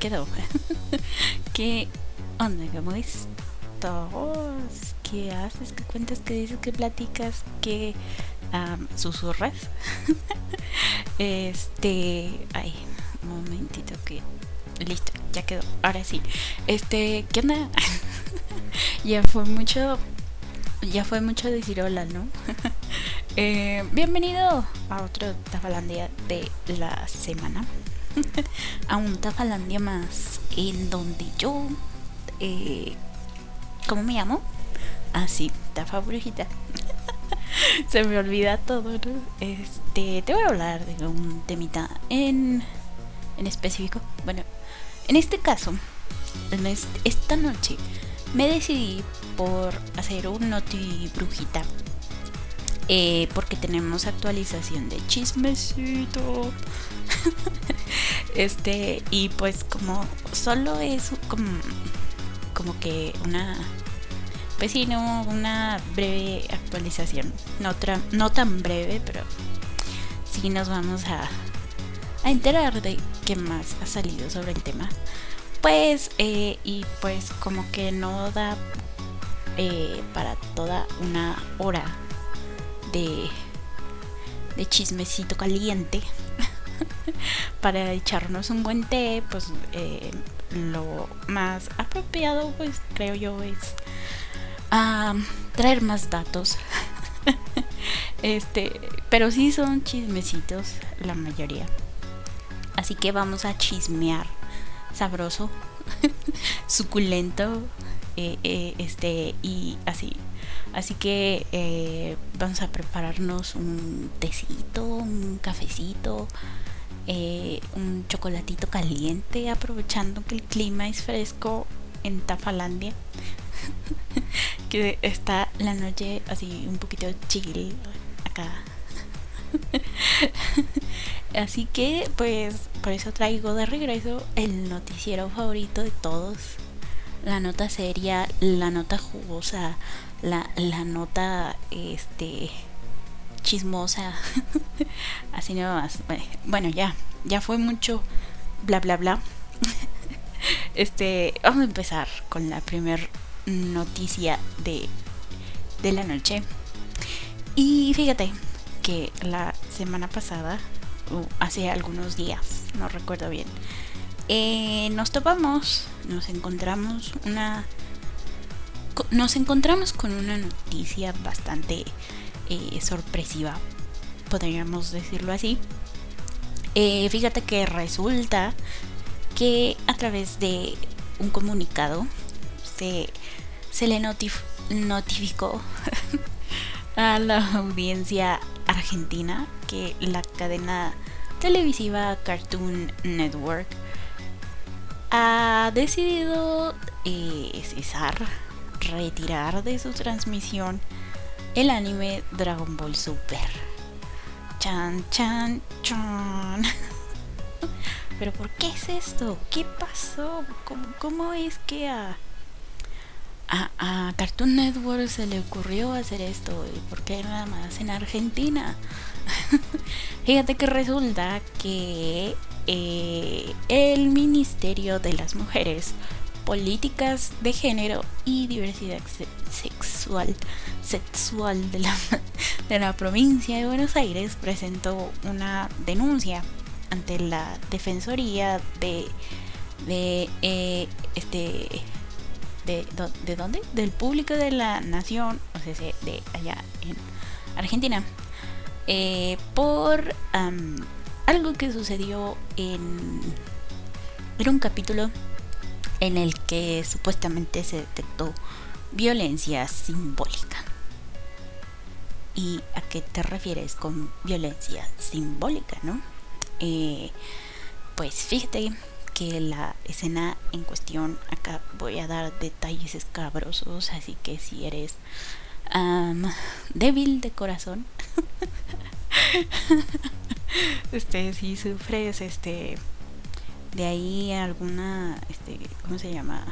quedó. ¿Qué onda? ¿Cómo estás? ¿Qué haces? ¿Qué cuentas? ¿Qué dices? ¿Qué platicas? ¿Qué um, susurras? este. Ay, un momentito que. Listo, ya quedó. Ahora sí. Este, ¿qué onda? ya fue mucho. Ya fue mucho decir hola, ¿no? Eh, bienvenido a otro Tafalandia de la semana. a un Tafalandia más en donde yo... Eh, ¿Cómo me llamo? Ah, sí, Tafa Brujita. Se me olvida todo. Este, te voy a hablar de un temita en, en específico. Bueno, en este caso, esta noche me decidí por hacer un noti brujita eh, porque tenemos actualización de chismecito. este, y pues como solo es como, como que una, pues sí, no, una breve actualización. No, no tan breve, pero sí nos vamos a, a enterar de qué más ha salido sobre el tema. Pues, eh, y pues como que no da eh, para toda una hora de, de chismecito caliente para echarnos un buen té, pues eh, lo más apropiado, pues creo yo, es traer más datos. este, pero sí son chismecitos la mayoría. Así que vamos a chismear sabroso, suculento, eh, eh, este y así Así que vamos a prepararnos un tecito, un cafecito, eh, un chocolatito caliente, aprovechando que el clima es fresco en Tafalandia. que está la noche así un poquito chill acá. así que pues por eso traigo de regreso el noticiero favorito de todos. La nota seria, la nota jugosa, la, la nota este chismosa. Así nada más. Bueno ya ya fue mucho bla bla bla. Este vamos a empezar con la primer noticia de, de la noche. Y fíjate que la semana pasada hace algunos días no recuerdo bien eh, nos topamos nos encontramos una nos encontramos con una noticia bastante eh, sorpresiva, podríamos decirlo así. Eh, fíjate que resulta que a través de un comunicado se, se le notificó a la audiencia argentina que la cadena televisiva Cartoon Network ha decidido eh, cesar retirar de su transmisión el anime Dragon Ball Super. Chan, chan, chan. Pero ¿por qué es esto? ¿Qué pasó? ¿Cómo, es que a, Cartoon Network se le ocurrió hacer esto? ¿Y por qué nada más en Argentina? Fíjate que resulta que eh, el Ministerio de las Mujeres políticas de género y diversidad sexual, sexual de, la, de la provincia de Buenos Aires presentó una denuncia ante la Defensoría de, de eh, este de, de dónde? Del público de la nación, o sea, de allá en Argentina, eh, por algo que sucedió en, era un capítulo en el que supuestamente se detectó violencia simbólica. ¿Y a qué te refieres con violencia simbólica, no? Eh, pues fíjate que la escena en cuestión, acá voy a dar detalles escabrosos, así que si eres débil de corazón, este, si sufres este de ahí alguna, este, ¿cómo se llama?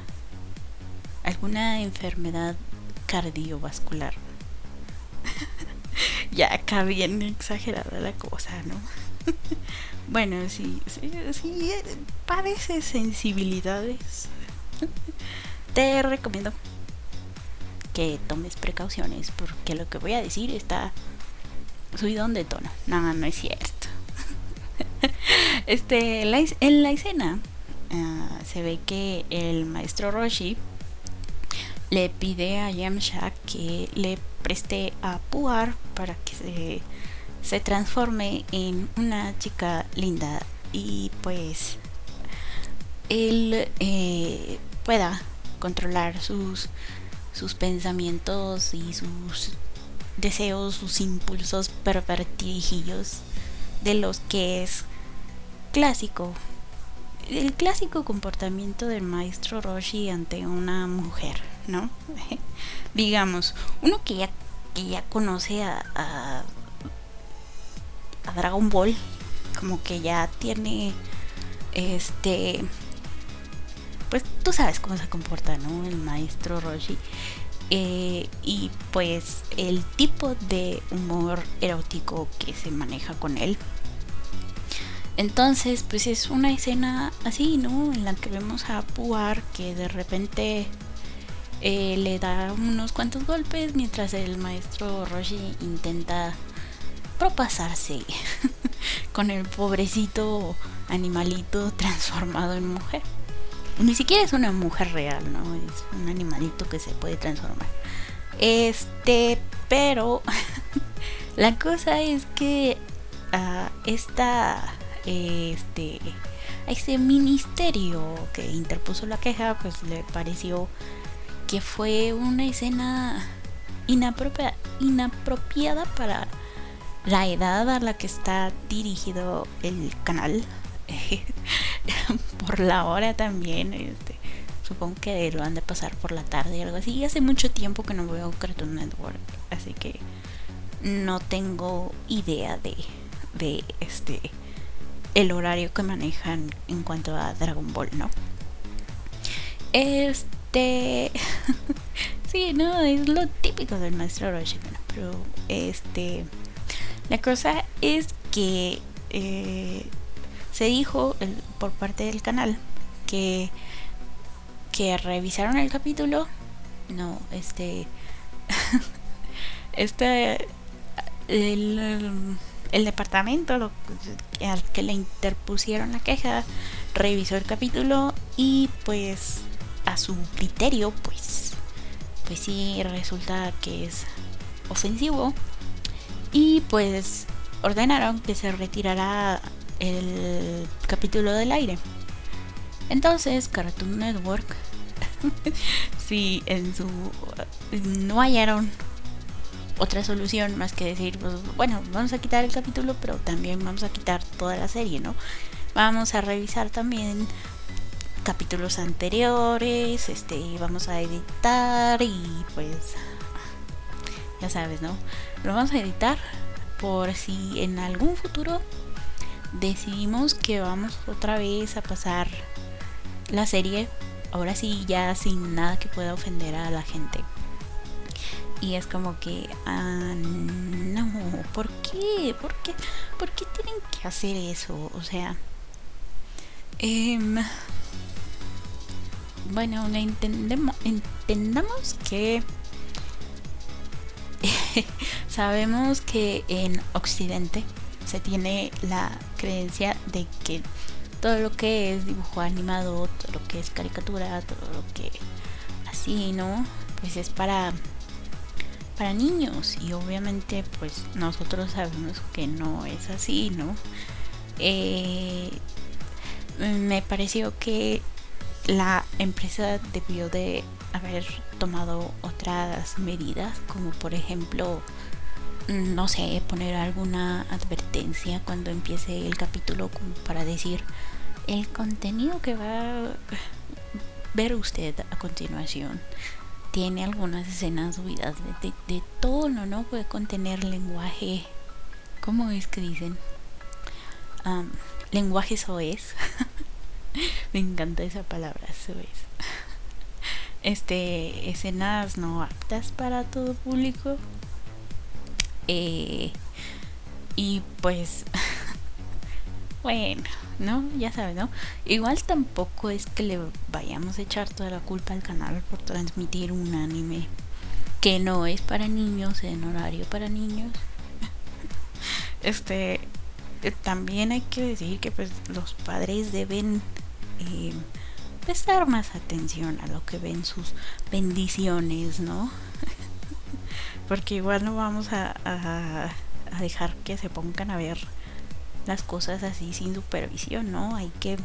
Alguna enfermedad cardiovascular. ya acá bien exagerada la cosa, ¿no? bueno, sí, sí, sí, sensibilidades. Te recomiendo que tomes precauciones porque lo que voy a decir está subido de tono. No, no es cierto. Este, en la escena ah, se ve que el maestro Roshi le pide a Yamcha que le preste a Puar para que se, se transforme en una chica linda y pues él eh, pueda controlar sus, sus pensamientos y sus deseos, sus impulsos pervertidillos de los que es clásico. El clásico comportamiento del maestro Roshi ante una mujer, ¿no? Digamos, uno que ya, que ya conoce a, a, a Dragon Ball, como que ya tiene este pues tú sabes cómo se comporta, ¿no? El maestro Roshi. Eh, y pues el tipo de humor erótico que se maneja con él. Entonces, pues es una escena así, ¿no? En la que vemos a Puar que de repente eh, le da unos cuantos golpes mientras el maestro Roshi intenta propasarse con el pobrecito animalito transformado en mujer. Ni siquiera es una mujer real, ¿no? Es un animalito que se puede transformar. Este, pero la cosa es que a esta, este, a este ministerio que interpuso la queja, pues le pareció que fue una escena inapropiada, inapropiada para la edad a la que está dirigido el canal. por la hora también. Este, supongo que lo han de pasar por la tarde o algo así. Y hace mucho tiempo que no veo Cartoon Network, así que no tengo idea de, de este el horario que manejan en cuanto a Dragon Ball, ¿no? Este sí, no, es lo típico del maestro Roshi, pero este la cosa es que eh, se dijo por parte del canal que que revisaron el capítulo no este este el departamento al que le interpusieron la queja revisó el capítulo y pues a su criterio pues pues sí resulta que es ofensivo y pues ordenaron que se retirara el capítulo del aire. Entonces, Cartoon Network, si en su no hallaron otra solución más que decir, pues, bueno, vamos a quitar el capítulo, pero también vamos a quitar toda la serie, ¿no? Vamos a revisar también capítulos anteriores, este, vamos a editar y pues ya sabes, ¿no? Lo vamos a editar por si en algún futuro decidimos que vamos otra vez a pasar la serie, ahora sí ya sin nada que pueda ofender a la gente. Y es como que, ah, no, ¿por qué? ¿Por qué? ¿Por qué tienen que hacer eso? O sea, em, bueno, entendemos, entendamos que sabemos que en Occidente se tiene la creencia de que todo lo que es dibujo animado, todo lo que es caricatura, todo lo que así, ¿no? Pues es para para niños y obviamente pues nosotros sabemos que no es así, ¿no? Eh, me pareció que la empresa debió de haber tomado otras medidas como por ejemplo no sé, poner alguna advertencia cuando empiece el capítulo como para decir el contenido que va a ver usted a continuación tiene algunas escenas subidas de, de, tono, ¿no? Puede contener lenguaje, ¿cómo es que dicen? Um, lenguaje soez. Me encanta esa palabra, soez. Este, escenas no aptas para todo público, eh, y pues bueno, ¿no? Ya sabes, ¿no? Igual tampoco es que le vayamos a echar toda la culpa al canal por transmitir un anime que no es para niños en horario para niños. este, eh, también hay que decir que pues los padres deben eh, prestar más atención a lo que ven sus bendiciones, ¿no? Porque igual no vamos a, dejar que se pongan a ver las cosas así sin supervisión, ¿no? Hay que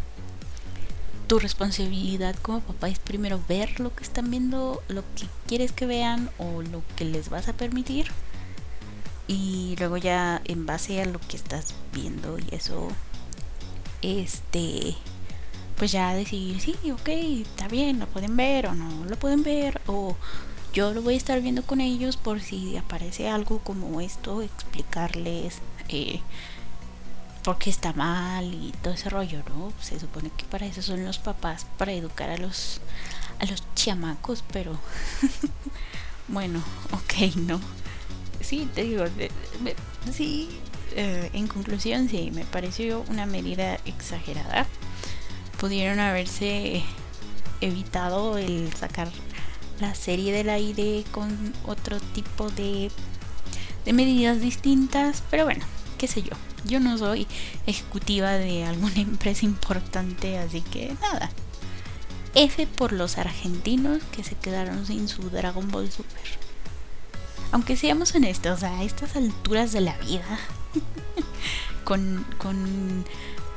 tu responsabilidad como papá es primero ver lo que están viendo, lo que quieres que vean o lo que les vas a permitir. Y luego ya en base a lo que estás viendo y eso, este, pues ya decidir, sí, ok, está bien, lo pueden ver o no lo pueden ver. O yo lo voy a estar viendo con ellos por si aparece algo como esto, explicarles. Eh, porque está mal y todo ese rollo, ¿no? Se supone que para eso son los papás, para educar a los a los chamacos, pero bueno, ok, ¿no? Sí, te digo, sí, eh, en conclusión, sí, me pareció una medida exagerada. Pudieron haberse evitado el sacar la serie del aire con otro tipo de, de medidas distintas, pero bueno, qué sé yo. Yo no soy ejecutiva de alguna empresa importante, así que nada. F por los argentinos que se quedaron sin su Dragon Ball Super. Aunque seamos honestos, a estas alturas de la vida, con, con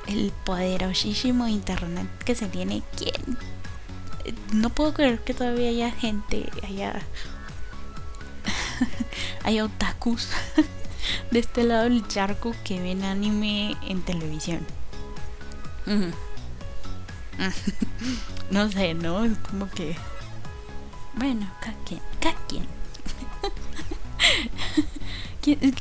el poderosísimo internet que se tiene, ¿quién? No puedo creer que todavía haya gente, haya, haya otakus de este lado del charco que ven anime en televisión. no sé, ¿no? Es como que. Bueno, cada quien, cada quien.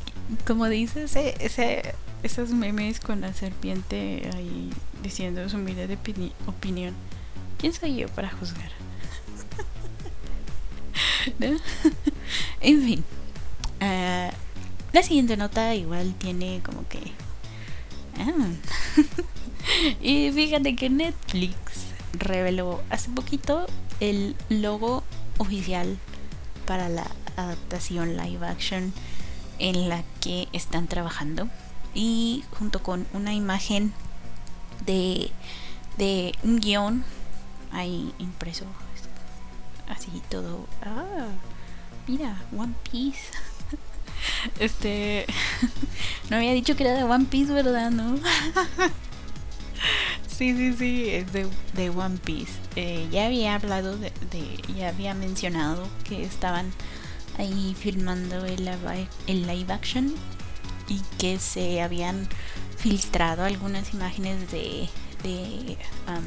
como dices, ese, ese, esos memes con la serpiente ahí diciendo su humilde opinión. ¿Quién soy yo para juzgar? en fin. Uh, la siguiente nota igual tiene como que... Ah. y fíjate que Netflix reveló hace poquito el logo oficial para la adaptación live action en la que están trabajando y junto con una imagen de, de un guion ahí impreso así todo ah mira One Piece Este. No había dicho que era de One Piece, ¿verdad? ¿No? Sí, sí, sí, es de, One Piece. Eh, ya había hablado de, Ya había mencionado que estaban ahí filmando el live, el live action y que se habían filtrado algunas imágenes de. de um,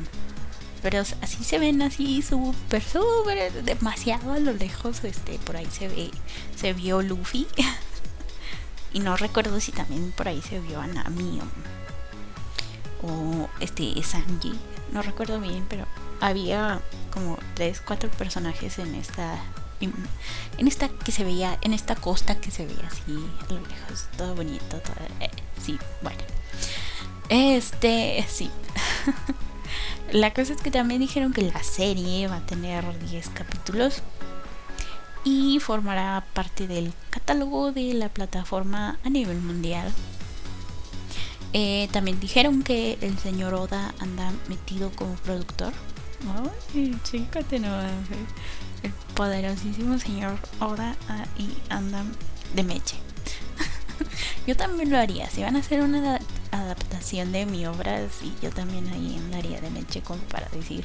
pero así se ven así súper súper demasiado a lo lejos este por ahí se ve se vio Luffy Y no recuerdo si también por ahí se vio a Nami o, este Sanji. No recuerdo bien, pero había como tres, cuatro personajes en esta en esta que se veía, en esta costa que se veía así a lo lejos, todo bonito, todo, eh, sí, bueno. Este, sí. la cosa es que también dijeron que la serie va a tener 10 capítulos y formará parte del catálogo de la plataforma a nivel mundial. Eh, también dijeron que el señor Oda anda metido como productor. Ay, chícate no. El poderosísimo señor Oda y anda de meche. yo también lo haría. Si van a hacer una adaptación de mi obra, sí, yo también ahí andaría de meche como para decir,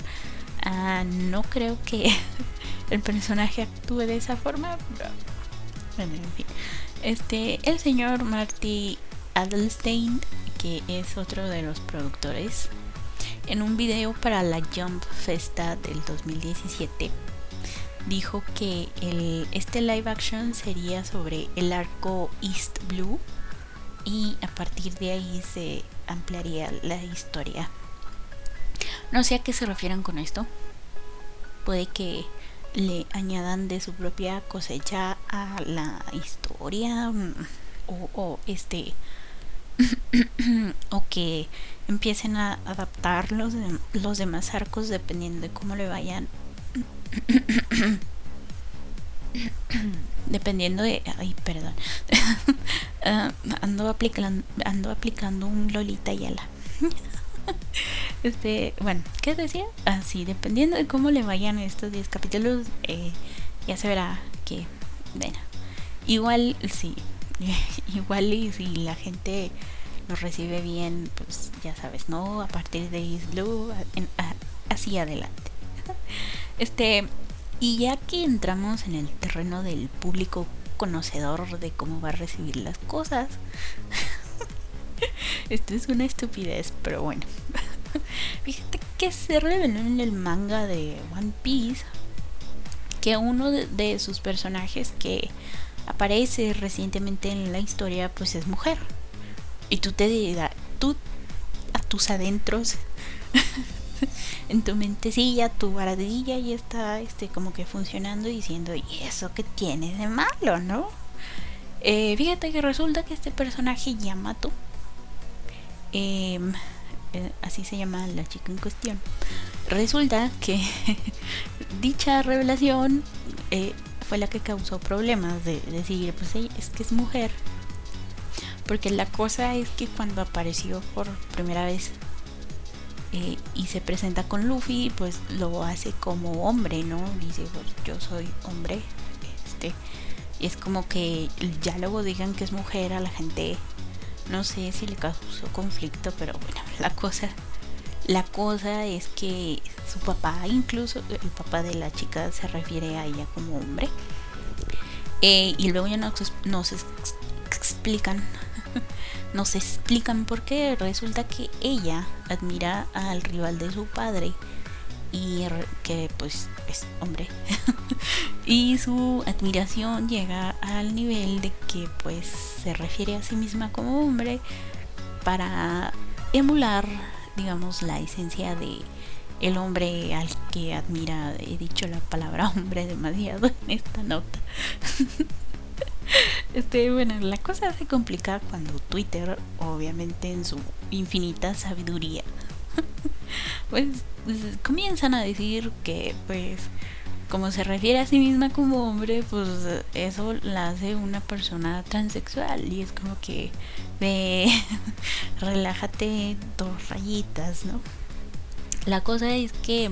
ah, no creo que el personaje actúe de esa forma. En fin. Este, el señor Marty Adelstein, que es otro de los productores, en un video para la Jump Festa del 2017, dijo que este live action sería sobre el arco East Blue y a partir de ahí se ampliaría la historia. No sé a qué se refieren con esto. Puede que le añadan de su propia cosecha a la historia mm, o, este o que empiecen a adaptar los, los demás arcos dependiendo de cómo le vayan dependiendo de ay perdón. Uh, ando aplicando ando aplicando un Lolita Yala este bueno qué decía así dependiendo de cómo le vayan estos 10 capítulos eh, ya se verá que bueno igual sí igual y si la gente lo recibe bien pues ya sabes no a partir de Islu así adelante. Este y ya que entramos en el terreno del público conocedor de cómo va a recibir las cosas, esto es una estupidez, pero bueno. Fíjate que se reveló en el manga de One Piece que uno de, sus personajes que aparece recientemente en la historia pues es mujer. Y tú te dirás, tú a tus adentros en tu mentecilla, tu baradilla y está este, como que funcionando diciendo, ¿y eso qué tiene de malo, no? Eh, fíjate que resulta que este personaje Yamato, em, eh, así se llama la chica en cuestión, resulta que dicha revelación eh, fue la que causó problemas de decir, pues es que es mujer. Porque la cosa es que cuando apareció por primera vez eh, y se presenta con Luffy, pues lo hace como hombre, ¿no? Dice, pues yo soy hombre. Este, y es como que ya luego digan que es mujer a la gente, no sé si le causó conflicto, pero bueno, la cosa, la cosa es que su papá, incluso el papá de la chica, se refiere a ella como hombre. Eh, y luego ya nos, nos explican nos explican por qué. Resulta que ella admira al rival de su padre y que pues es hombre. y su admiración llega al nivel de que pues se refiere a sí misma como hombre para emular, digamos, la esencia de el hombre al que admira. He dicho la palabra hombre demasiado en esta nota. Este, bueno, la cosa se complica cuando Twitter, obviamente en su infinita sabiduría, pues, comienzan a decir que, pues, como se refiere a sí misma como hombre, pues eso la hace una persona transexual y es como que de relájate dos rayitas, ¿no? La cosa es que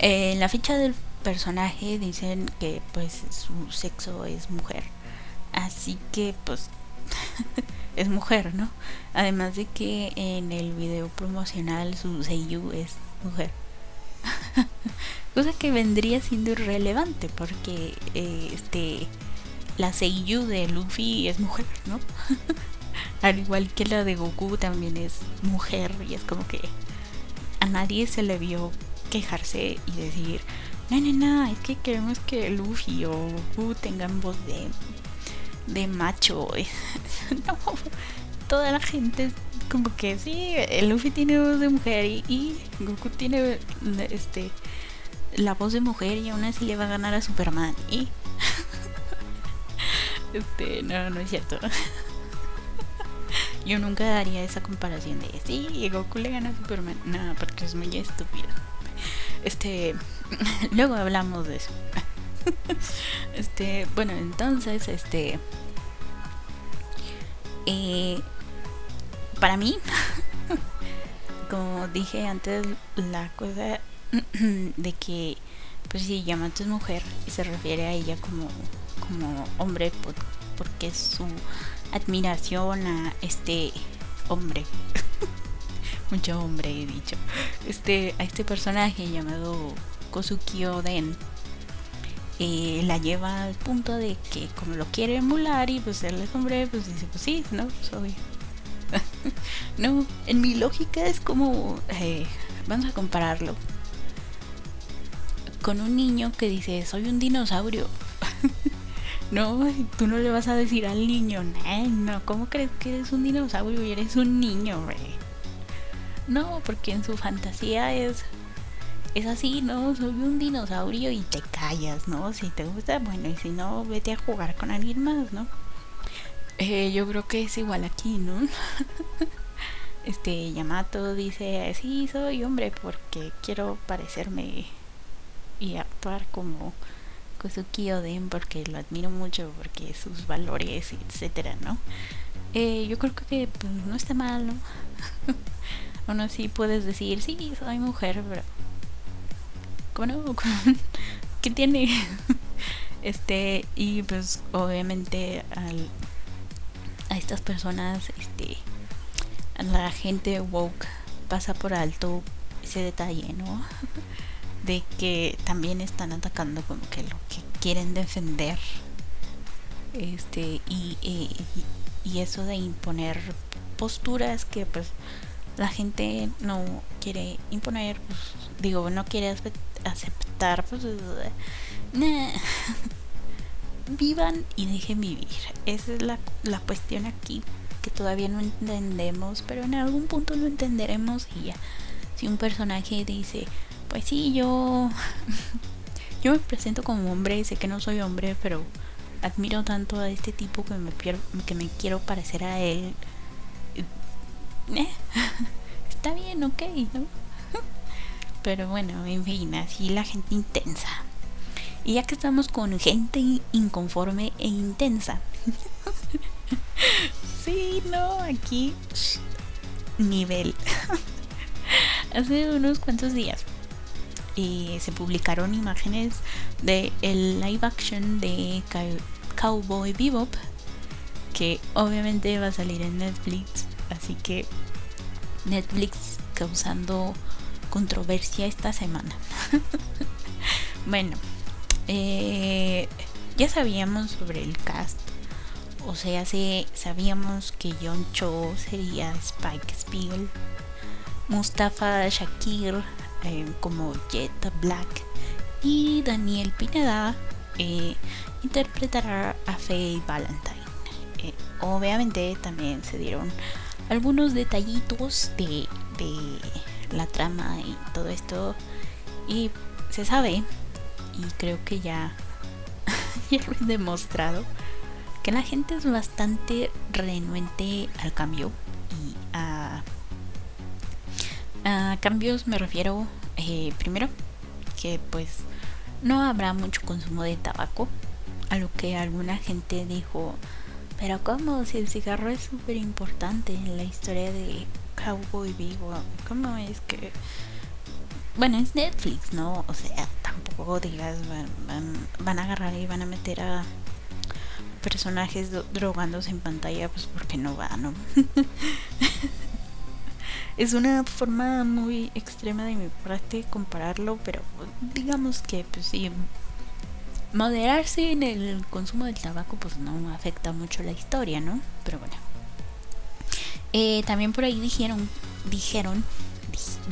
en la ficha del personaje dicen que pues su sexo es mujer. Así que pues es mujer, ¿no? Además de que en el video promocional su Seiyu es mujer. Cosa que vendría siendo irrelevante porque eh, este la Seiyu de Luffy es mujer, ¿no? Al igual que la de Goku también es mujer y es como que a nadie se le vio quejarse y decir, no, no, no, es que queremos que Luffy o Goku tengan voz de, de macho. no, toda la gente como que sí, Luffy tiene voz de mujer y, Goku tiene este la voz de mujer y aún así le va a ganar a Superman. Y este, no, no es cierto. Yo nunca daría esa comparación de sí, Goku le gana a Superman. No, porque es muy estúpido. Este, luego hablamos de eso. este, bueno, entonces, este, eh, para mí, como dije antes, la cosa de que, pues si Yamato es mujer y se refiere a ella como, como hombre, porque es su admiración a este hombre mucho hombre he dicho, este, a este personaje llamado Kosuki Oden. Eh, la lleva al punto de que como lo quiere emular y pues él es hombre, pues dice, pues sí, no, soy. no, en mi lógica es como, eh, vamos a compararlo con un niño que dice, soy un dinosaurio. no, tú no le vas a decir al niño, no, ¿cómo crees que eres un dinosaurio y eres un niño, güey? No, porque en su fantasía es es así, ¿no? Soy un dinosaurio y te callas, ¿no? Si te gusta, bueno, y si no, vete a jugar con alguien más, ¿no? Eh, yo creo que es igual aquí, ¿no? este Yamato dice, sí, soy hombre porque quiero parecerme y actuar como Kosuki Oden porque lo admiro mucho, porque sus valores, etcétera, ¿no? Eh, yo creo que pues, no está mal, ¿no? Uno sí puedes decir, sí, soy mujer, pero... ¿Cómo no? ¿Qué tiene? este, y pues obviamente al, a estas personas, este, a la gente woke pasa por alto ese detalle, ¿no? de que también están atacando como que lo que quieren defender este y, y, eso de imponer posturas que pues la gente no quiere imponer pues, digo no quiere aceptar pues vivan y dejen vivir esa es la, la cuestión aquí que todavía no entendemos pero en algún punto lo entenderemos y ya si un personaje dice pues sí, yo. Yo me presento como hombre, sé que no soy hombre, pero admiro tanto a este tipo que me, que me quiero parecer a él. Eh, está bien, ok, ¿no? Pero bueno, en fin, así la gente intensa. Y ya que estamos con gente inconforme e intensa. sí, no, aquí nivel. Hace unos cuantos días y se publicaron imágenes de el live action de Cowboy Bebop que obviamente va a salir en Netflix así que Netflix causando controversia esta semana bueno eh, ya sabíamos sobre el cast o sea sabíamos que John Cho sería Spike Spiegel Mustafa Shakir eh, como Jet Black y Daniel Pineda eh, interpretará a Faye Valentine. Obviamente también se dieron algunos detallitos de, de la trama y todo esto. Y se sabe y creo que ya, ya lo he demostrado que la gente es bastante renuente al cambio y a a cambios me refiero, eh, primero, que pues no habrá mucho consumo de tabaco, a lo que alguna gente dijo, pero ¿cómo? Si el cigarro es súper importante en la historia de Cowboy Vivo, ¿cómo es que... Bueno, es Netflix, ¿no? O sea, tampoco digas, van, van, a agarrar y van a meter a personajes drogándose en pantalla, pues porque no va, ¿no? es una forma muy extrema de mi parte compararlo, pero digamos que pues sí, moderarse en el consumo del tabaco pues no afecta mucho la historia, ¿no? Pero bueno. Eh, también por ahí dijeron, dijeron,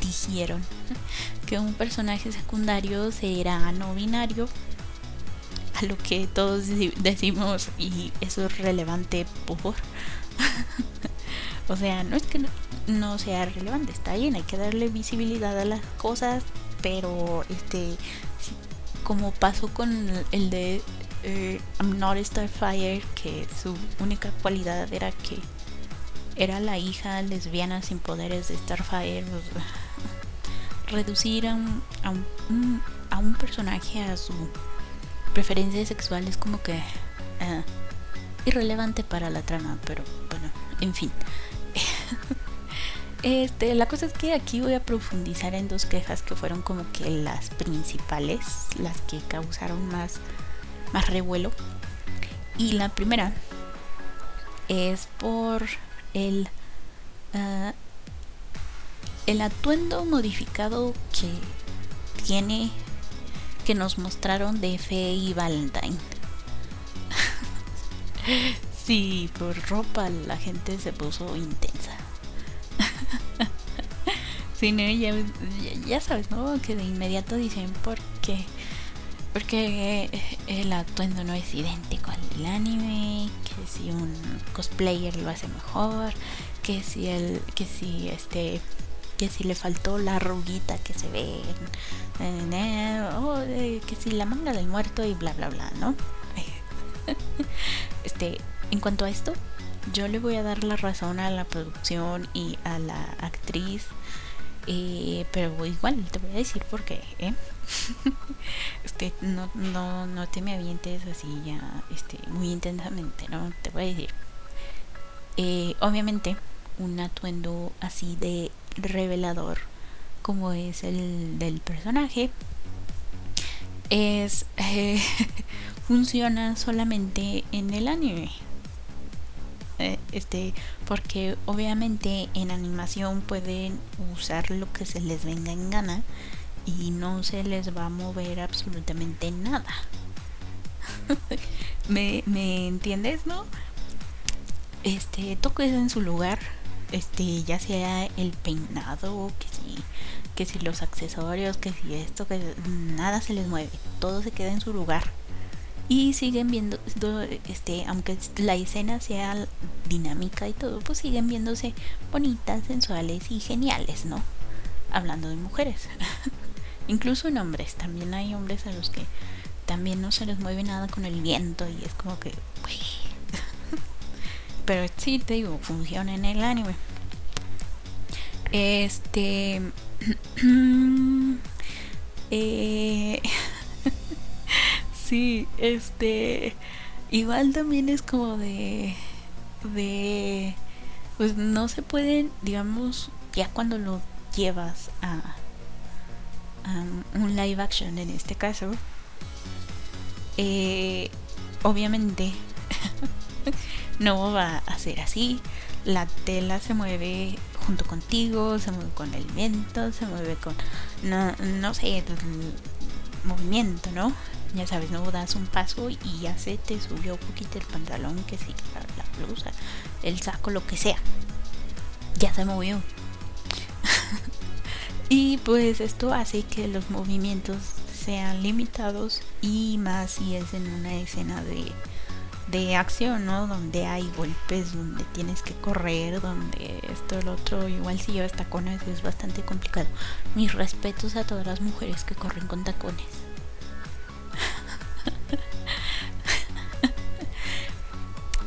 dijeron que un personaje secundario será no binario, a lo que todos decimos y eso es relevante por... o sea, no es que no, no sea relevante. Está bien, hay que darle visibilidad a las cosas, pero este, como pasó con el de eh, I'm Not Starfire, que su única cualidad era que era la hija lesbiana sin poderes de Starfire. Reducir a un, a un, personaje a su preferencia sexual es como que uh, irrelevante para la trama, pero bueno, en fin. Este, la cosa es que aquí voy a profundizar en dos quejas que fueron como que las principales, las que causaron más, más revuelo. Y la primera es por el, uh, el atuendo modificado que tiene, que nos mostraron de Fe y Valentine. sí, por ropa la gente se puso intensa. sí, ya, sabes, ¿no? Que de inmediato dicen por qué. Porque el atuendo no es idéntico al del anime, que si un cosplayer lo hace mejor, que si el, que si este, que si le faltó la arruguita que se ve, o que si la manga del muerto y bla bla bla, ¿no? este, en cuanto a esto, yo le voy a dar la razón a la producción y a la actriz. Eh, pero igual te voy a decir por qué. ¿eh? este, no, no, no te me avientes así ya este, muy intensamente, ¿no? Te voy a decir. Eh, obviamente, un atuendo así de revelador como es el del personaje es eh, funciona solamente en el anime este porque obviamente en animación pueden usar lo que se les venga en gana y no se les va a mover absolutamente nada ¿Me, ¿Me entiendes no? este toques en su lugar este ya sea el peinado que si que si los accesorios que si esto que nada se les mueve todo se queda en su lugar y siguen viendo este aunque la escena sea dinámica y todo pues siguen viéndose bonitas sensuales y geniales no hablando de mujeres incluso en hombres también hay hombres a los que también no se les mueve nada con el viento y es como que pero sí te digo, funciona en el anime. Este. eh, sí, este. Igual también es como de. De. Pues no se pueden, digamos, ya cuando lo llevas a, a un live action en este caso. Eh, obviamente no va a ser así. La tela se mueve junto contigo, se mueve con el viento, se mueve con, no, no sé, movimiento, ¿no? Ya sabes, no das un paso y ya se te subió un poquito el pantalón, que sí, la, la blusa, el saco, lo que sea. Ya se movió. y pues esto hace que los movimientos sean limitados y más si es en una escena de de acción, ¿no? Donde hay golpes, donde tienes que correr, donde esto, el otro, igual si llevas tacones es bastante complicado. Mis respetos a todas las mujeres que corren con tacones.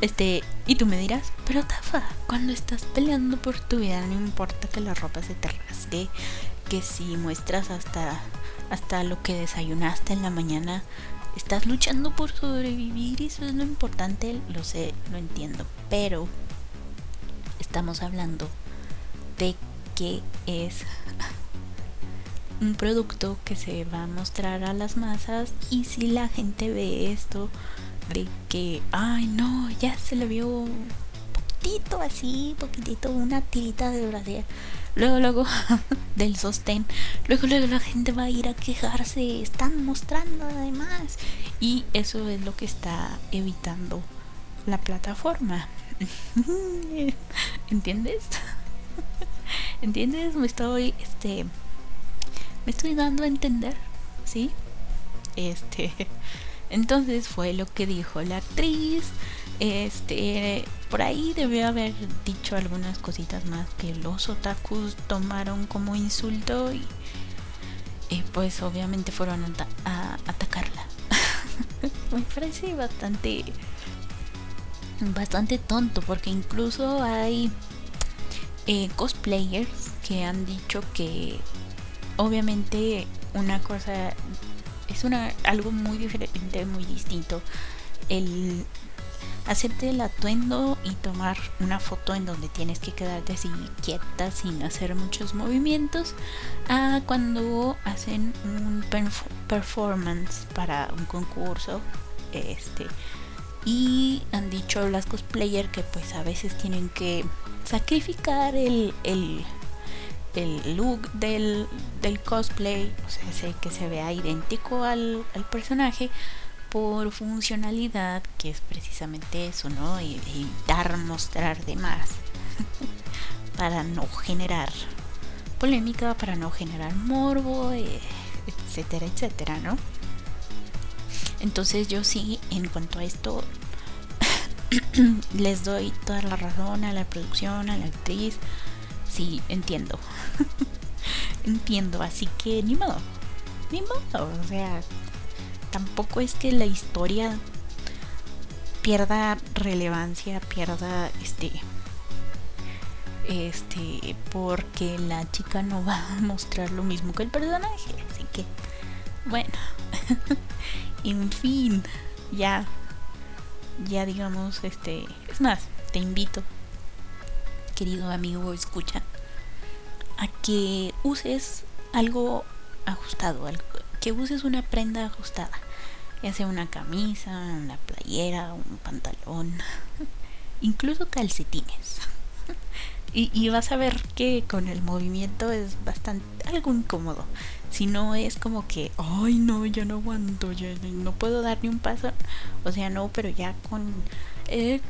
Este, y tú me dirás, pero Tafa, cuando estás peleando por tu vida, no importa que la ropa se te rasgue, que si muestras hasta, hasta lo que desayunaste en la mañana, estás luchando por sobrevivir eso es lo importante, lo sé, lo entiendo, pero estamos hablando de que es un producto que se va a mostrar a las masas y si la gente ve esto de que, ay no, ya se le vio poquitito así, poquitito, una tirita de brasier luego, luego del sostén, luego, luego la gente va a ir a quejarse, están mostrando además. Y eso es lo que está evitando la plataforma. ¿Entiendes? ¿Entiendes? Me estoy, este, me estoy dando a entender, ¿sí? Este, entonces fue lo que dijo la actriz. Este, por ahí debió haber dicho algunas cositas más que los otakus tomaron como insulto y, pues obviamente fueron a, atacarla. Me parece bastante bastante tonto porque incluso hay eh, cosplayers que han dicho que obviamente una cosa es una algo muy diferente, muy distinto el hacerte el atuendo y tomar una foto en donde tienes que quedarte así quieta sin hacer muchos movimientos a cuando hacen un performance para un concurso este y han dicho las cosplayers que pues a veces tienen que sacrificar el, el, el look del, del cosplay o sea que se vea idéntico al, al personaje por funcionalidad, que es precisamente eso, ¿no? Evitar mostrar de más. para no generar polémica, para no generar morbo, eh, etcétera, etcétera, ¿no? Entonces yo sí, en cuanto a esto, les doy toda la razón a la producción, a la actriz. Sí, entiendo. entiendo, así que ni modo. Ni modo, o sea, tampoco es que la historia pierda relevancia, pierda este este porque la chica no va a mostrar lo mismo que el personaje, así que bueno, en fin, ya ya digamos este, es más, te invito querido amigo escucha a que uses algo ajustado, que uses una prenda ajustada, ya sea una camisa, una playera, un pantalón, incluso calcetines. Y, vas a ver que con el movimiento es bastante algo incómodo. Si no es como que, ay no, ya no aguanto, ya no puedo dar ni un paso. O sea, no, pero ya con eh,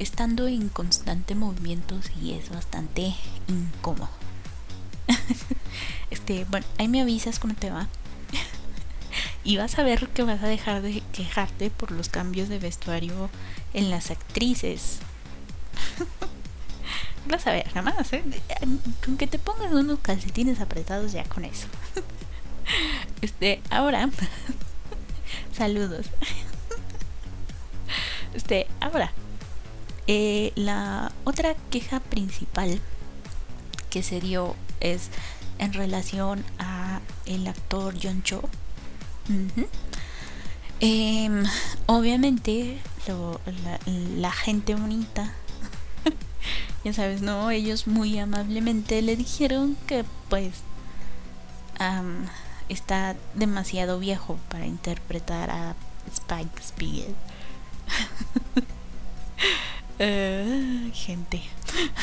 estando en constante movimiento sí es bastante incómodo. este, bueno, ahí me avisas cómo te va. Y vas a ver que vas a dejar de quejarte por los cambios de vestuario en las actrices. vas a ver, nada más, ¿eh? Con que te pongas unos calcetines apretados ya con eso. este, ahora. saludos. este, ahora. Eh, la otra queja principal que se dio es en relación a el actor John Cho. Em, obviamente la, gente bonita, ya sabes, ¿no? Ellos muy amablemente le dijeron que pues está demasiado viejo para interpretar a Spike Spiegel. Eh, gente.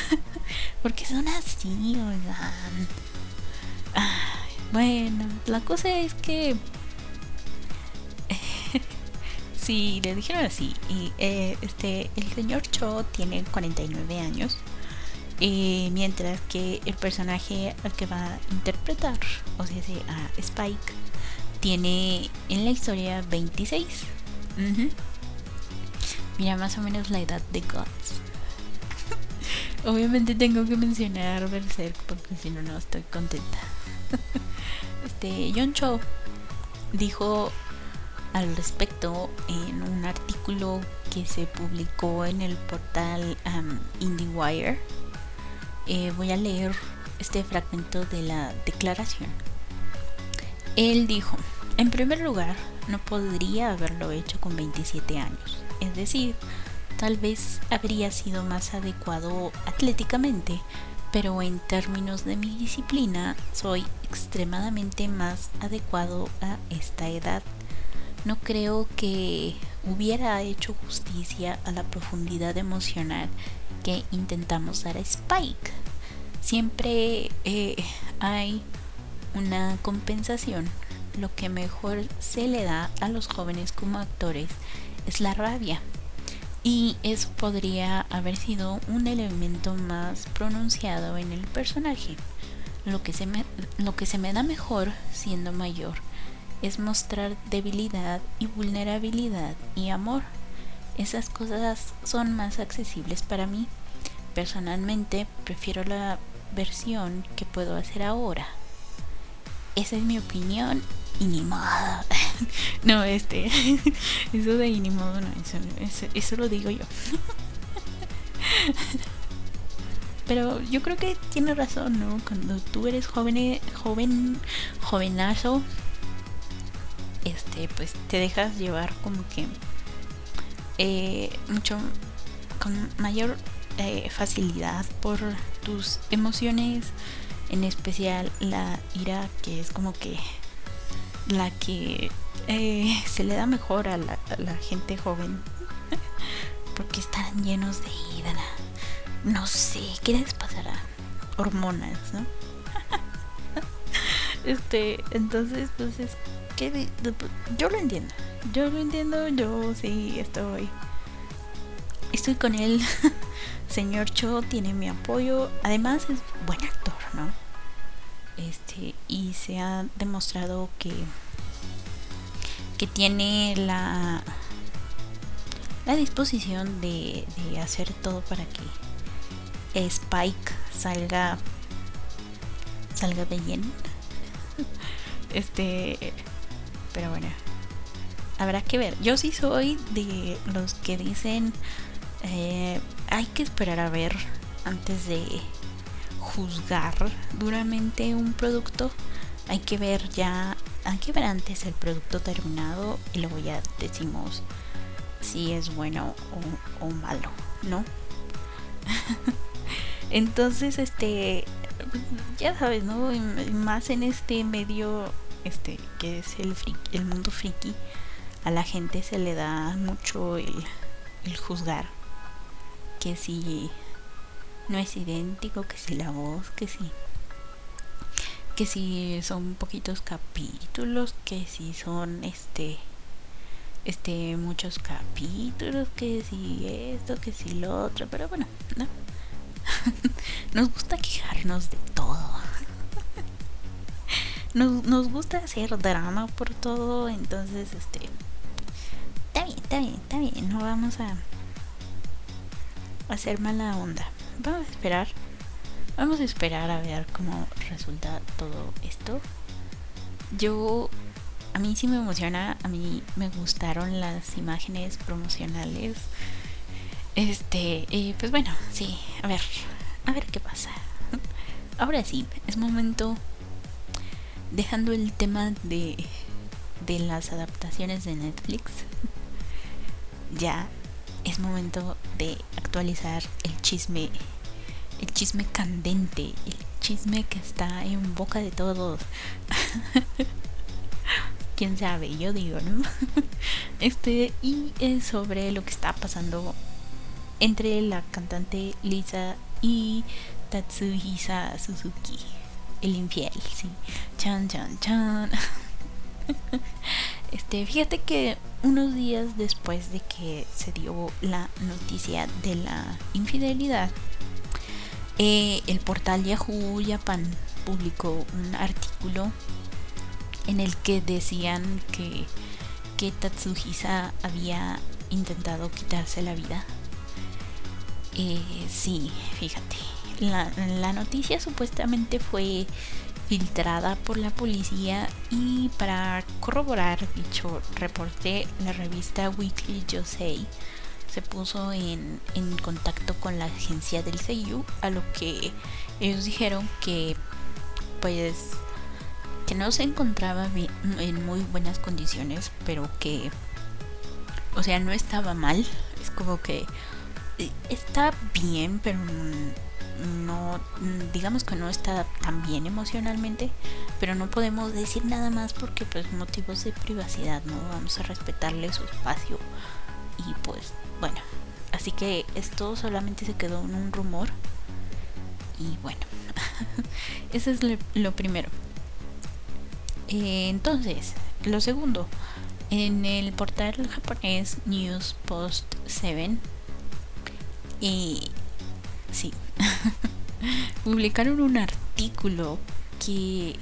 Porque son así, oigan. bueno, la cosa es que. Sí, le dijeron así. Y eh, este, el señor Cho tiene 49 años. Eh, mientras que el personaje al que va a interpretar, o sea, a Spike, tiene en la historia 26. Mira, más o menos la edad de Gods. Obviamente tengo que mencionar Berserk porque si no, no estoy contenta. este, John Cho dijo al respecto en un artículo que se publicó en el portal um, IndieWire. Eh, voy a leer este fragmento de la declaración. Él dijo, en primer lugar, no podría haberlo hecho con 27 años. Es decir, tal vez habría sido más adecuado atléticamente, pero en términos de mi disciplina soy extremadamente más adecuado a esta edad. No creo que hubiera hecho justicia a la profundidad emocional que intentamos dar a Spike. Siempre eh, hay una compensación. Lo que mejor se le da a los jóvenes como actores es la rabia. Y eso podría haber sido un elemento más pronunciado en el personaje. Lo que, se me, lo que se me da mejor siendo mayor es mostrar debilidad y vulnerabilidad y amor. Esas cosas son más accesibles para mí. Personalmente prefiero la versión que puedo hacer ahora. Esa es mi opinión y ni modo. no, este. Eso de y ni modo, no, eso, lo digo yo. Pero yo creo que tiene razón, ¿no? Cuando tú eres joven, joven, jovenazo, este, pues te dejas llevar como que eh, mucho con mayor eh, facilidad por tus emociones, en especial la ira, que es como que la que eh, se le da mejor a la, gente joven. Porque están llenos de ira. No sé, ¿qué les pasará? Hormonas, ¿no? este, entonces, pues es que yo lo entiendo. Yo lo entiendo, yo sí estoy. Estoy con él. Señor Cho tiene mi apoyo. Además es buen actor, ¿no? Este, y se ha demostrado que que tiene la la disposición de hacer todo para que Spike salga salga bien este pero bueno habrá que ver. Yo sí soy de los que dicen eh, hay que esperar a ver antes de juzgar duramente un producto. Hay que ver ya, hay que ver antes el producto terminado y luego ya decimos si es bueno o, o malo, ¿no? Entonces, este, ya sabes, ¿no? Más en este medio, este, que es el, el mundo friki, a la gente se le da mucho el, el juzgar. Que si no es idéntico, que si la voz, que si que si son poquitos capítulos, que si son este este muchos capítulos, que si esto, que si lo otro, pero bueno, ¿no? nos gusta quejarnos de todo. Nos, gusta hacer drama por todo, entonces este está bien, está bien, está bien, no vamos a hacer mala onda. Vamos a esperar. Vamos a esperar a ver cómo resulta todo esto. Yo a mí sí me emociona, a mí me gustaron las imágenes promocionales. Este, y pues bueno, sí, a ver, a ver qué pasa. Ahora sí, es momento, dejando el tema de, de las adaptaciones de Netflix, ya es momento de actualizar el chisme, el chisme candente, el chisme que está en boca de todos. Quién sabe, yo digo, ¿no? Este, y es sobre lo que está pasando entre la cantante Lisa y Tatsuhisa Suzuki, el infiel, sí. Chan, chan, chan. Este, fíjate que unos días después de que se dio la noticia de la infidelidad, eh, el portal Yahoo Japan publicó un artículo en el que decían que, que Tatsuhisa había intentado quitarse la vida eh, sí, fíjate. La, noticia supuestamente fue filtrada por la policía y para corroborar dicho reporte la revista Weekly Josei se puso en, contacto con la agencia del Seiyu a lo que ellos dijeron que pues que no se encontraba en muy buenas condiciones pero que o sea no estaba mal. Es como que está bien, pero no, digamos que no está tan bien emocionalmente, pero no podemos decir nada más porque pues motivos de privacidad, ¿no? Vamos a respetarle su espacio y pues bueno, así que esto solamente se quedó en un rumor y bueno, eso es lo, primero. Eh, entonces, lo segundo, en el portal japonés News Post 7 y sí, publicaron un artículo que,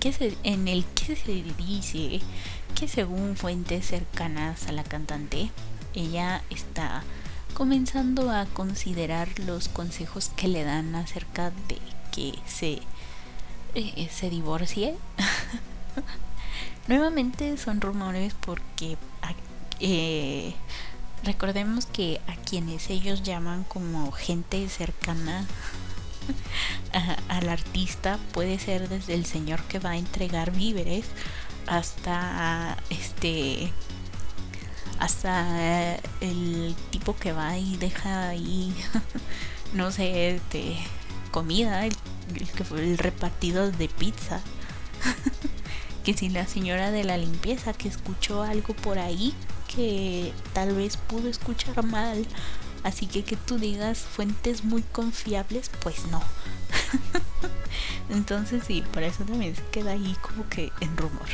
que en el que se dice que según fuentes cercanas a la cantante, ella está comenzando a considerar los consejos que le dan acerca de que se, eh, se divorcie. Nuevamente son rumores porque eh, Recordemos que a quienes ellos llaman como gente cercana al artista puede ser desde el señor que va a entregar víveres hasta este hasta el tipo que va y deja ahí no sé este comida el, el, repartido de pizza. Que si la señora de la limpieza que escuchó algo por ahí que tal vez pudo escuchar mal. Así que que tú digas fuentes muy confiables, pues no. Entonces sí, por eso también se queda ahí como que en rumor.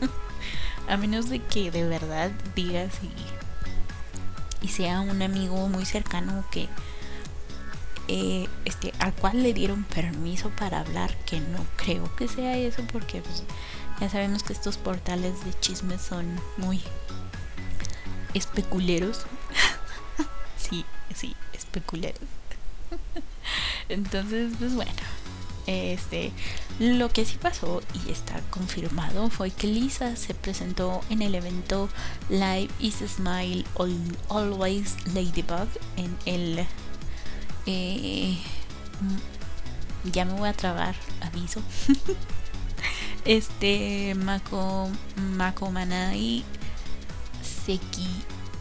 A menos de que de verdad digas y, y sea un amigo muy cercano que eh, este al cual le dieron permiso para hablar, que no creo que sea eso porque pues, ya sabemos que estos portales de chismes son muy especuleros. sí, sí, especuleros. Entonces, pues bueno, Este, lo que sí pasó y está confirmado fue que Lisa se presentó en el evento Live is Smile Always Ladybug en el eh, ya me voy a trabar, aviso. este Mako Mako Manai Seki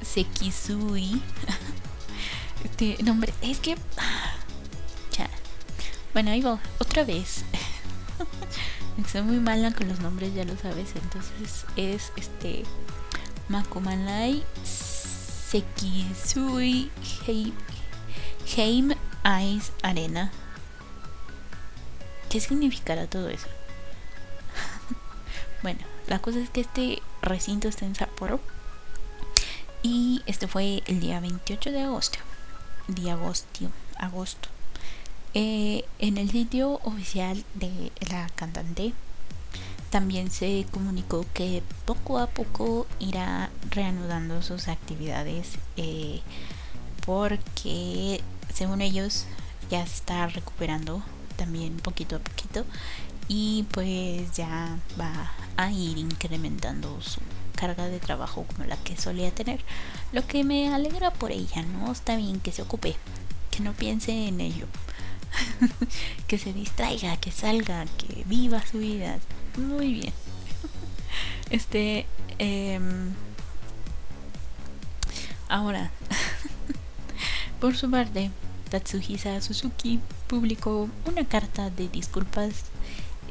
Sekisui. Este nombre es que ya. Bueno, ahí va otra vez. Soy muy mala con los nombres, ya lo sabes. Entonces es este Makomanai Sekisui Heim Ice Arena. ¿Qué significará todo eso? bueno, la cosa es que este recinto está en Sapporo. Y este fue el día 28 de agosto. De agosto. agosto. Eh, en el sitio oficial de la cantante también se comunicó que poco a poco irá reanudando sus actividades eh, porque según ellos ya se está recuperando también poquito a poquito y pues ya va a ir incrementando su carga de trabajo como la que solía tener. Lo que me alegra por ella no está bien que se ocupe que no piense en ello. Que se distraiga que salga que viva su vida. Muy bien. Este em, ahora por su parte Tatsuhisa Suzuki publicó una carta de disculpas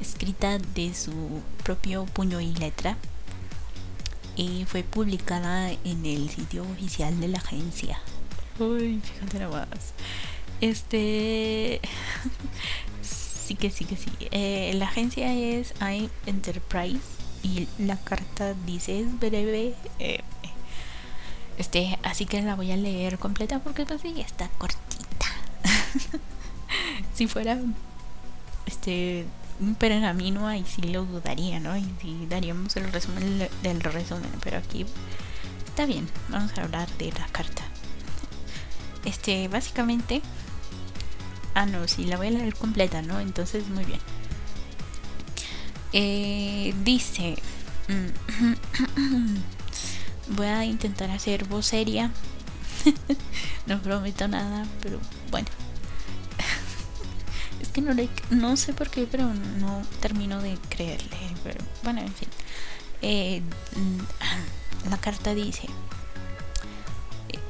escrita de su propio puño y letra y fue publicada en el sitio oficial de la agencia. Uy, fíjate nada más. Este. sí que sí que sí. Eh, la agencia es I Enterprise y la carta dice es breve. Eh, este, así que la voy a leer completa porque pues sí, está cortita. si fuera este un pergamino ahí sí lo dudaría, ¿no? Y daríamos el resumen del resumen, pero aquí está bien, vamos a hablar de la carta. Este, básicamente Ah, no, sí, la voy a leer completa, ¿no? Entonces, muy bien. Eh, dice... voy a intentar hacer voz seria. no prometo nada, pero bueno. No, sé por qué, pero no termino de creerle. Pero bueno, en fin. Eh, la carta dice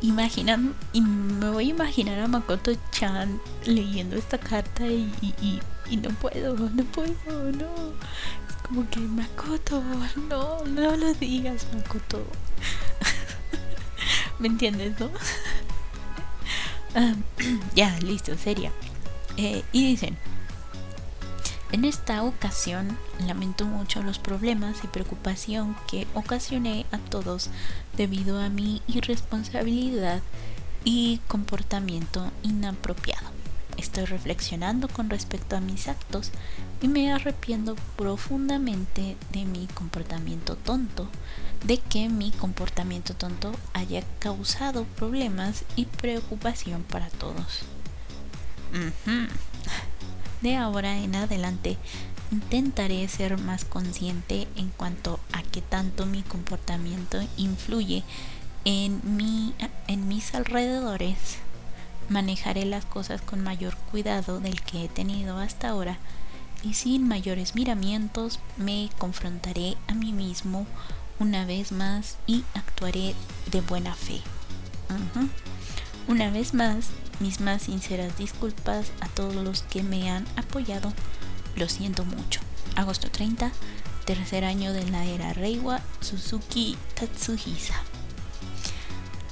imagina, y me voy a imaginar a Makoto Chan leyendo esta carta y, y, no puedo, no puedo, no. Es como que Makoto, no, no lo digas, Makoto. ¿Me entiendes, no? Ah, ya, listo, seria. Eh, y dicen, en esta ocasión lamento mucho los problemas y preocupación que ocasioné a todos debido a mi irresponsabilidad y comportamiento inapropiado. Estoy reflexionando con respecto a mis actos y me arrepiento profundamente de mi comportamiento tonto, de que mi comportamiento tonto haya causado problemas y preocupación para todos. De ahora en adelante intentaré ser más consciente en cuanto a qué tanto mi comportamiento influye en, mi, en mis alrededores. Manejaré las cosas con mayor cuidado del que he tenido hasta ahora y sin mayores miramientos me confrontaré a mí mismo una vez más y actuaré de buena fe. Una vez más, mis más sinceras disculpas a todos los que me han apoyado. Lo siento mucho. Agosto 30, tercer año de la era Reiwa Suzuki Tatsuhisa.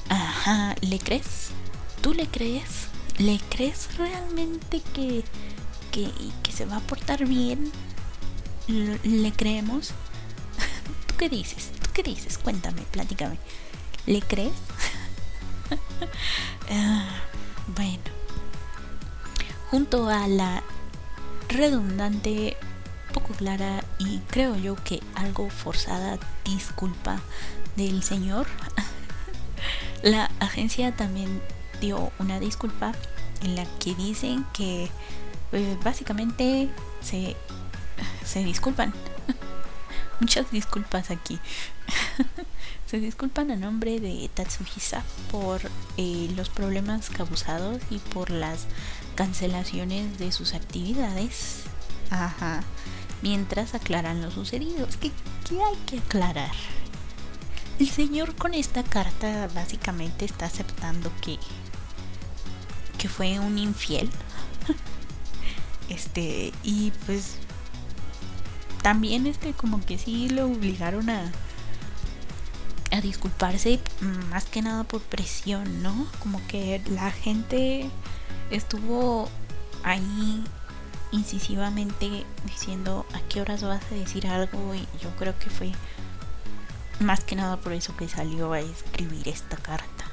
Ajá, ¿le crees? ¿Tú le crees? ¿Le crees realmente que, que, que se va a portar bien? ¿Le creemos? ¿Tú qué dices? ¿Tú qué dices? Cuéntame, platícame. ¿Le crees? Ah, bueno, junto a la redundante, poco clara y creo yo que algo forzada disculpa del señor, la agencia también dio una disculpa en la que dicen que pues básicamente se, se disculpan. Muchas disculpas aquí. se disculpan a nombre de Tatsuhisa por eh, los problemas causados y por las cancelaciones de sus actividades. Ajá. Mientras aclaran lo sucedido. ¿Qué, ¿Qué hay que aclarar? El señor con esta carta básicamente está aceptando que que fue un infiel. este, y pues también este como que sí lo obligaron a a disculparse más que nada por presión, ¿no? Como que la gente estuvo ahí incisivamente diciendo a qué horas vas a decir algo y yo creo que fue más que nada por eso que salió a escribir esta carta.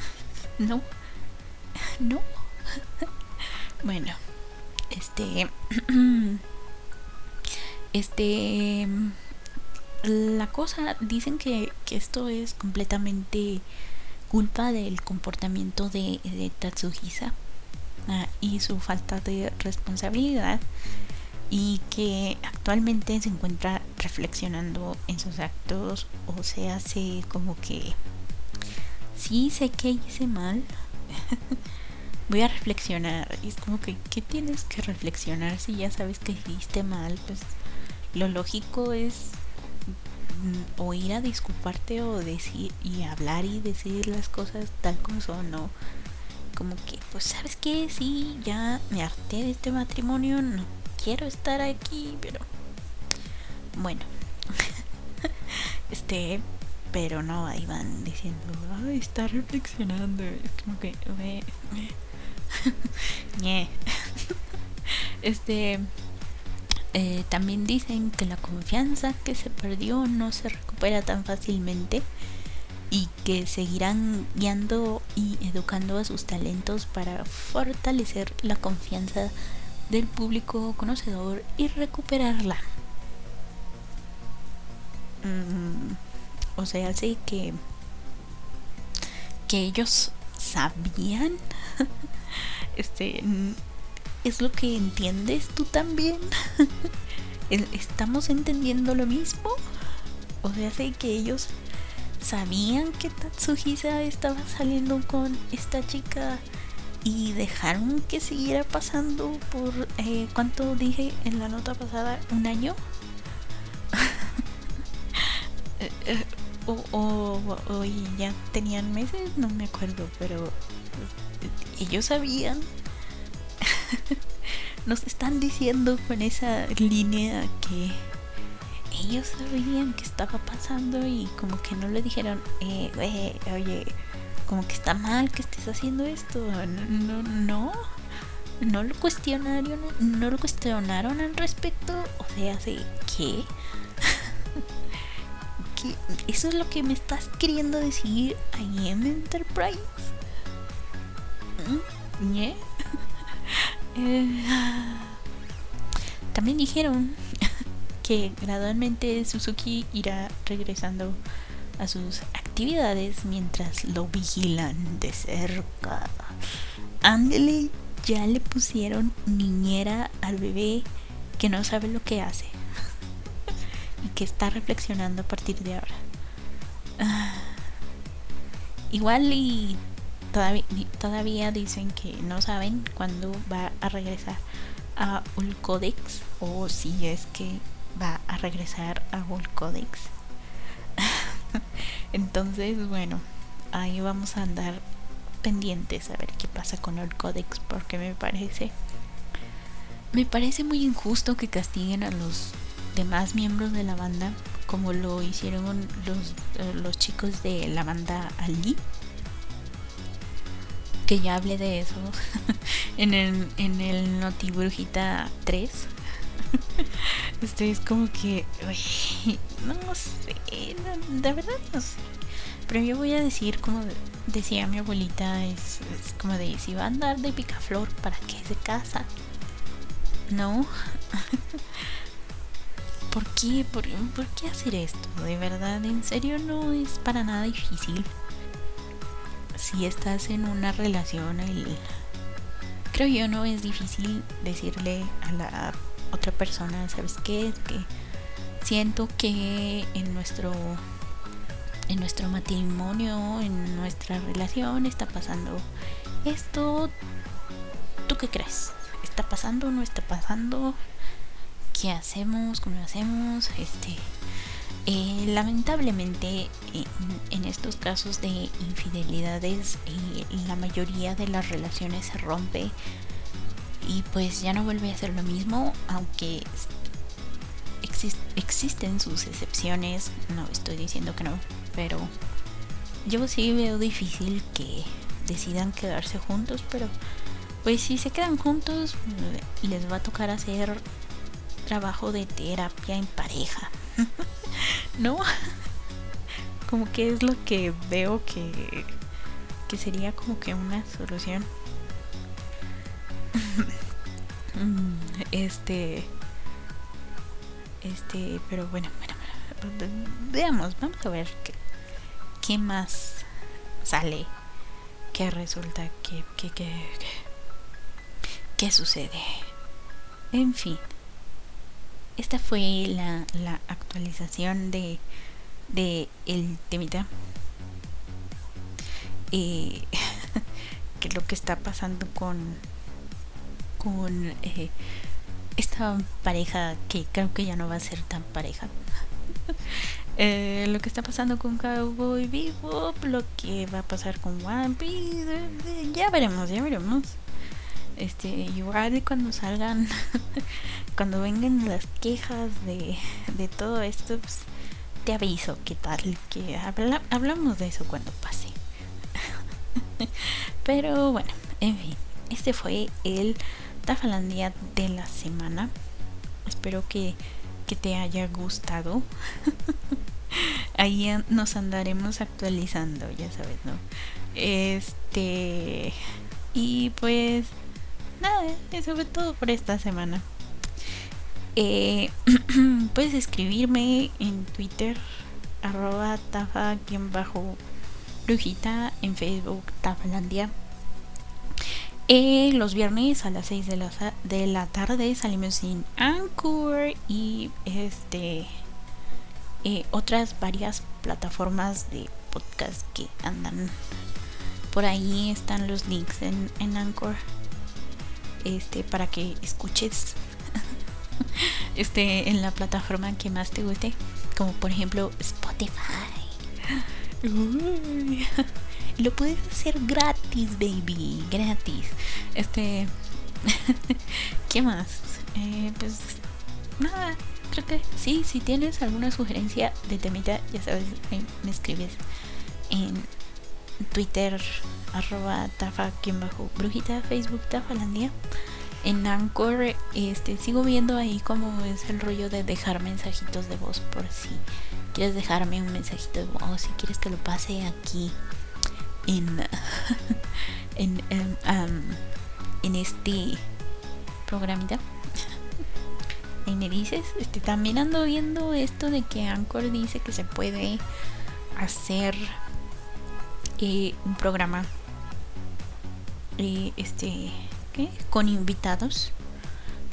¿No? ¿No? bueno, este... este... La cosa, dicen que, que esto es completamente culpa del comportamiento de, de Tatsuhisa ah, y su falta de responsabilidad y que actualmente se encuentra reflexionando en sus actos o se hace como que sí sé que hice mal voy a reflexionar y es como que ¿qué tienes que reflexionar si ya sabes que hiciste mal? Pues lo lógico es o ir a disculparte o decir y hablar y decir las cosas tal como son, ¿no? Como que, pues, ¿sabes qué? Sí, ya me harté de este matrimonio, no quiero estar aquí, pero bueno. este, pero no, ahí van diciendo, ay, está reflexionando. Es como que, este, eh, también dicen que la confianza que se perdió no se recupera tan fácilmente y que seguirán guiando y educando a sus talentos para fortalecer la confianza del público conocedor y recuperarla. Mm, o sea, sí que que ellos sabían este es lo que entiendes tú también. Estamos entendiendo lo mismo o sea sé que ellos sabían que Tatsuhisa estaba saliendo con esta chica y dejaron que siguiera pasando por eh, cuánto dije en la nota pasada un año eh, eh, o, o, ya tenían meses no me acuerdo pero ellos sabían nos están diciendo con esa línea que ellos sabían que estaba pasando y como que no le dijeron eh, oye como que está mal que estés haciendo esto. No, no, no lo cuestionaron, no lo cuestionaron al respecto. O sea, ¿qué? ¿Qué? ¿Eso es lo que me estás queriendo decir I am Enterprise? ¿Mm? Eh, también dijeron que gradualmente Suzuki irá regresando a sus actividades mientras lo vigilan de cerca. Ándele, ya le pusieron niñera al bebé que no sabe lo que hace y que está reflexionando a partir de ahora. Ah. igual y todavía, dicen que no saben cuándo va a regresar a Ulcodex o si es que va a regresar a Ulcodex. Entonces, bueno, ahí vamos a andar pendientes a ver qué pasa con el códex porque me parece me parece muy injusto que castiguen a los demás miembros de la banda como lo hicieron los, eh, los chicos de la banda Ali que ya hablé de eso en el en el Noti Brujita 3 este es como que no sé de verdad no sé pero yo voy a decir, como decía mi abuelita, es, como de si va a andar de picaflor, ¿para qué se casa? No. ¿Por qué? ¿Por, qué hacer esto? De verdad, en serio no es para nada difícil. Si estás en una relación, el creo yo no es difícil decirle a la otra persona, ¿sabes qué? Que siento que en nuestro en nuestro matrimonio, en nuestra relación está pasando esto. ¿Tú qué crees? ¿Está pasando o no está pasando? ¿Qué hacemos? ¿Cómo hacemos? Este eh, lamentablemente en, estos casos de infidelidades eh, la mayoría de las relaciones se rompe y pues ya no vuelve a ser lo mismo aunque existen sus excepciones. No estoy diciendo que no pero yo sí veo difícil que decidan quedarse juntos pero pues si se quedan juntos les va a tocar hacer trabajo de terapia en pareja ¿no? Como que es lo que veo que, que sería como que una solución. este. Este, pero bueno, bueno, veamos, vamos a ver qué, qué más sale, qué resulta, qué, qué, qué, qué sucede. En fin esta fue la, la actualización de, de el temita. Eh, que lo que está pasando con con eh, esta pareja que creo que ya no va a ser tan pareja. eh, lo que está pasando con Cowboy Bebop, lo que va a pasar con One Piece, ya veremos, ya veremos. Este, igual cuando salgan, cuando vengan las quejas de, de todo esto, pues, te aviso qué tal, que hablamos de eso cuando pase. Pero bueno, en fin, este fue el Tafalandia de la semana. Espero que, que te haya gustado. Ahí nos andaremos actualizando, ya sabes, ¿no? Este. Y pues nada, eso fue todo por esta semana. Eh, puedes escribirme en Twitter, arroba tafa-brujita, en Facebook, tafalandia. Eh, los viernes a las 6 de la, de la tarde salimos en Anchor y este eh, otras varias plataformas de podcast que andan por ahí están los links en, en Anchor este para que escuches este en la plataforma que más te guste como por ejemplo Spotify. Lo puedes hacer gratis baby gratis. Este qué más eh, pues nada creo que sí si tienes alguna sugerencia de temita ya sabes me escribes en Twitter arroba tafa quien bajo brujita, Facebook tafalandia. En Anchor este, sigo viendo ahí cómo es el rollo de dejar mensajitos de voz por si quieres dejarme un mensajito de voz, si quieres que lo pase aquí en, en, em, en este programita. y me dices, este, también ando viendo esto de que Anchor dice que se puede hacer un programa este con invitados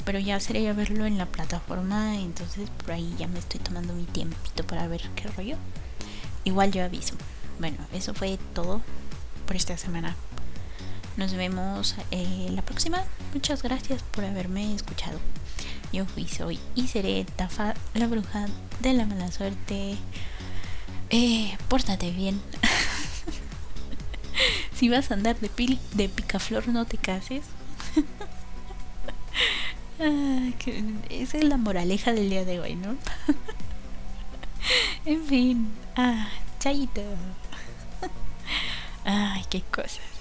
pero ya sería verlo en la plataforma entonces por ahí ya me estoy tomando mi tiempito para ver qué rollo. Igual yo aviso. Bueno eso fue todo por esta semana. Nos vemos eh, la próxima. Muchas gracias por haberme escuchado. Yo fui soy y seré Tafa la bruja de la mala suerte. Eh, pórtate bien si vas a andar de, pil, de picaflor, no te cases. esa es la moraleja del día de hoy, ¿no? en fin, ah, chaito. Ay, qué cosas.